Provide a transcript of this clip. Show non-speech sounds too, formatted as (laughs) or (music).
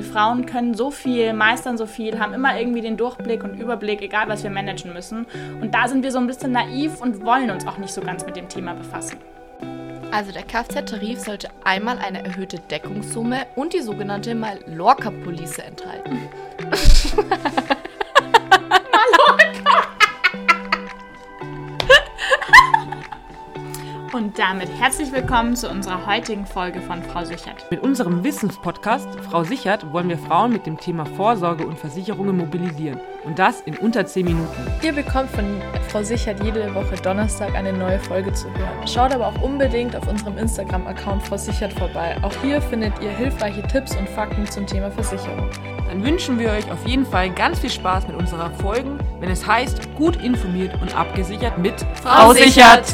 wir Frauen können so viel, meistern so viel, haben immer irgendwie den Durchblick und Überblick, egal was wir managen müssen. Und da sind wir so ein bisschen naiv und wollen uns auch nicht so ganz mit dem Thema befassen. Also der Kfz-Tarif sollte einmal eine erhöhte Deckungssumme und die sogenannte Mallorca-Police enthalten. (laughs) Und damit herzlich willkommen zu unserer heutigen Folge von Frau Sichert. Mit unserem Wissenspodcast Frau Sichert wollen wir Frauen mit dem Thema Vorsorge und Versicherungen mobilisieren. Und das in unter 10 Minuten. Ihr bekommt von Frau Sichert jede Woche Donnerstag eine neue Folge zu hören. Schaut aber auch unbedingt auf unserem Instagram-Account Frau Sichert vorbei. Auch hier findet ihr hilfreiche Tipps und Fakten zum Thema Versicherung. Dann wünschen wir euch auf jeden Fall ganz viel Spaß mit unserer Folgen, wenn es heißt, gut informiert und abgesichert mit Frau Sichert.